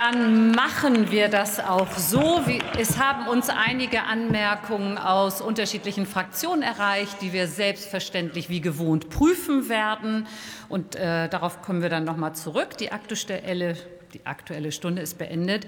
Dann machen wir das auch so. Es haben uns einige Anmerkungen aus unterschiedlichen Fraktionen erreicht, die wir selbstverständlich wie gewohnt prüfen werden. Und äh, darauf kommen wir dann nochmal zurück. Die aktuelle, die aktuelle Stunde ist beendet.